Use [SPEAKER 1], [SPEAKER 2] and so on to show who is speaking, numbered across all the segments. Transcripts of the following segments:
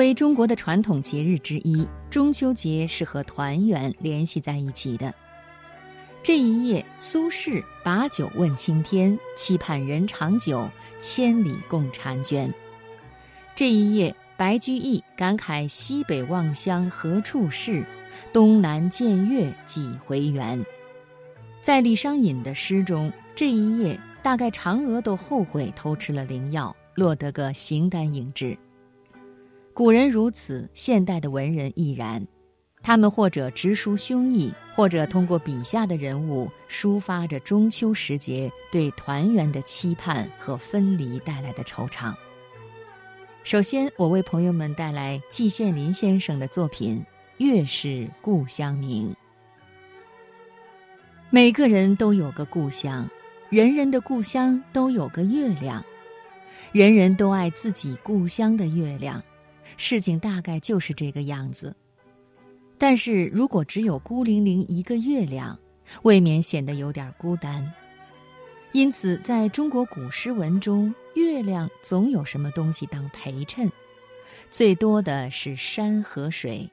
[SPEAKER 1] 为中国的传统节日之一，中秋节是和团圆联系在一起的。这一夜，苏轼把酒问青天，期盼人长久，千里共婵娟。这一夜，白居易感慨西北望乡何处是，东南见月几回圆。在李商隐的诗中，这一夜大概嫦娥都后悔偷吃了灵药，落得个形单影只。古人如此，现代的文人亦然。他们或者直抒胸臆，或者通过笔下的人物抒发着中秋时节对团圆的期盼和分离带来的惆怅。首先，我为朋友们带来季羡林先生的作品《月是故乡明》。每个人都有个故乡，人人的故乡都有个月亮，人人都爱自己故乡的月亮。事情大概就是这个样子。但是如果只有孤零零一个月亮，未免显得有点孤单。因此，在中国古诗文中，月亮总有什么东西当陪衬，最多的是山和水，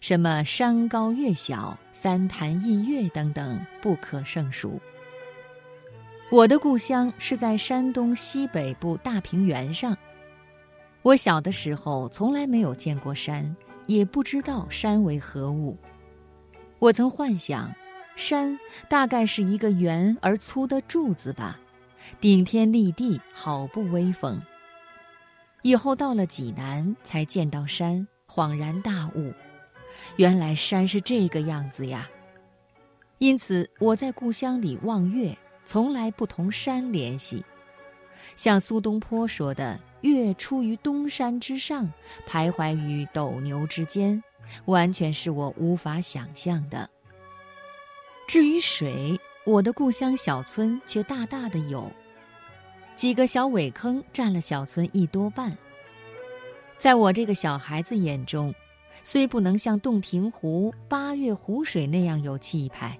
[SPEAKER 1] 什么山高月小、三潭印月等等，不可胜数。我的故乡是在山东西北部大平原上。我小的时候从来没有见过山。也不知道山为何物，我曾幻想，山大概是一个圆而粗的柱子吧，顶天立地，好不威风。以后到了济南，才见到山，恍然大悟，原来山是这个样子呀。因此，我在故乡里望月，从来不同山联系，像苏东坡说的。月出于东山之上，徘徊于斗牛之间，完全是我无法想象的。至于水，我的故乡小村却大大的有，几个小苇坑占了小村一多半。在我这个小孩子眼中，虽不能像洞庭湖、八月湖水那样有气派，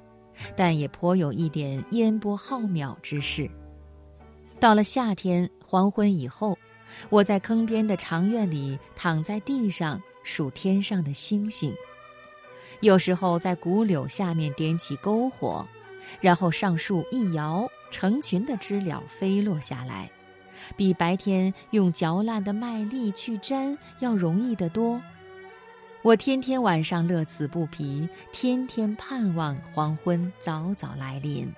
[SPEAKER 1] 但也颇有一点烟波浩渺之势。到了夏天黄昏以后。我在坑边的长院里躺在地上数天上的星星，有时候在古柳下面点起篝火，然后上树一摇，成群的知了飞落下来，比白天用嚼烂的麦粒去粘要容易得多。我天天晚上乐此不疲，天天盼望黄昏早早来临。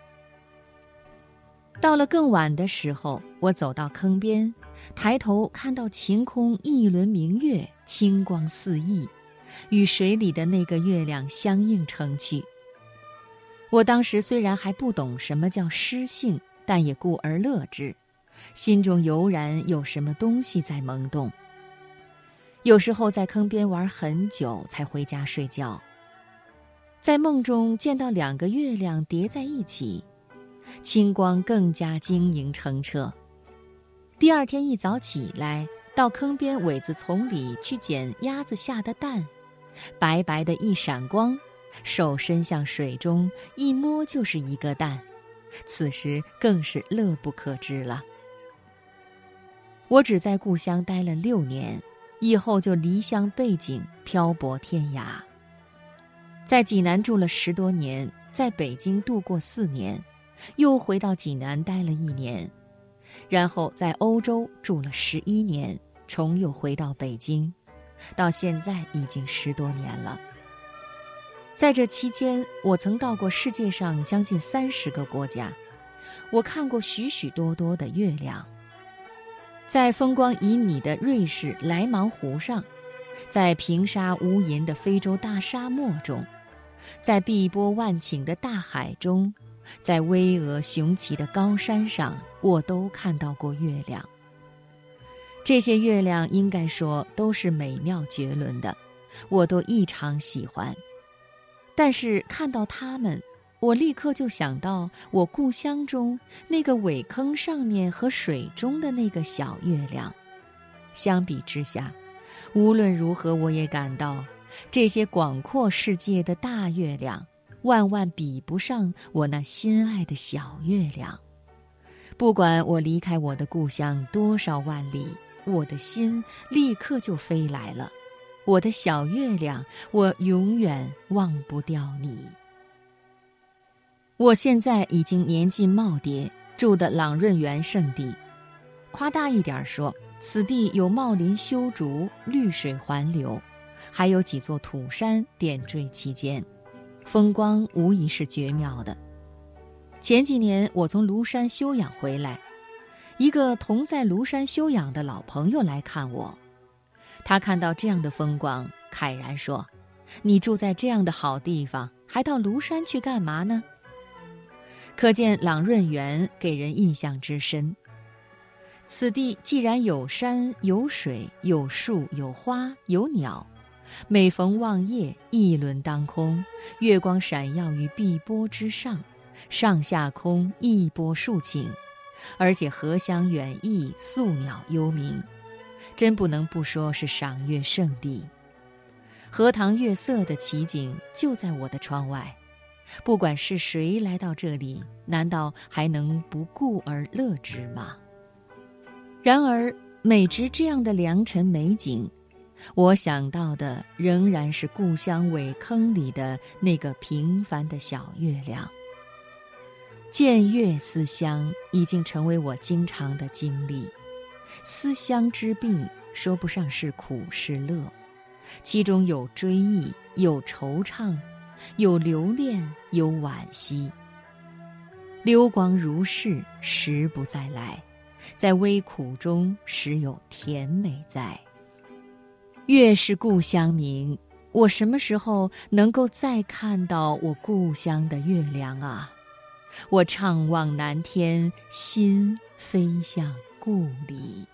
[SPEAKER 1] 到了更晚的时候，我走到坑边。抬头看到晴空一轮明月，清光四溢，与水里的那个月亮相映成趣。我当时虽然还不懂什么叫诗性，但也故而乐之，心中油然有什么东西在萌动。有时候在坑边玩很久才回家睡觉，在梦中见到两个月亮叠在一起，清光更加晶莹澄澈。第二天一早起来，到坑边苇子丛里去捡鸭子下的蛋，白白的一闪光，手伸向水中一摸就是一个蛋，此时更是乐不可支了。我只在故乡待了六年，以后就离乡背井，漂泊天涯。在济南住了十多年，在北京度过四年，又回到济南待了一年。然后在欧洲住了十一年，重又回到北京，到现在已经十多年了。在这期间，我曾到过世界上将近三十个国家，我看过许许多多的月亮。在风光旖旎的瑞士莱芒湖上，在平沙无垠的非洲大沙漠中，在碧波万顷的大海中。在巍峨雄奇的高山上，我都看到过月亮。这些月亮应该说都是美妙绝伦的，我都异常喜欢。但是看到它们，我立刻就想到我故乡中那个苇坑上面和水中的那个小月亮。相比之下，无论如何，我也感到这些广阔世界的大月亮。万万比不上我那心爱的小月亮。不管我离开我的故乡多少万里，我的心立刻就飞来了。我的小月亮，我永远忘不掉你。我现在已经年近耄耋，住的朗润园圣地，夸大一点说，此地有茂林修竹，绿水环流，还有几座土山点缀其间，风光无疑是绝妙的。前几年我从庐山休养回来，一个同在庐山休养的老朋友来看我。他看到这样的风光，慨然说：“你住在这样的好地方，还到庐山去干嘛呢？”可见朗润园给人印象之深。此地既然有山有水有树有花有鸟，每逢望夜，一轮当空，月光闪耀于碧波之上，上下空一波数景，而且荷香远溢，宿鸟幽鸣。真不能不说是赏月圣地，荷塘月色的奇景就在我的窗外。不管是谁来到这里，难道还能不顾而乐之吗？然而，每值这样的良辰美景，我想到的仍然是故乡苇坑里的那个平凡的小月亮。见月思乡，已经成为我经常的经历。思乡之病，说不上是苦是乐，其中有追忆，有惆怅，有留恋，有惋惜。流光如逝，时不再来，在微苦中，时有甜美在。月是故乡明，我什么时候能够再看到我故乡的月亮啊？我怅望南天，心飞向。故里。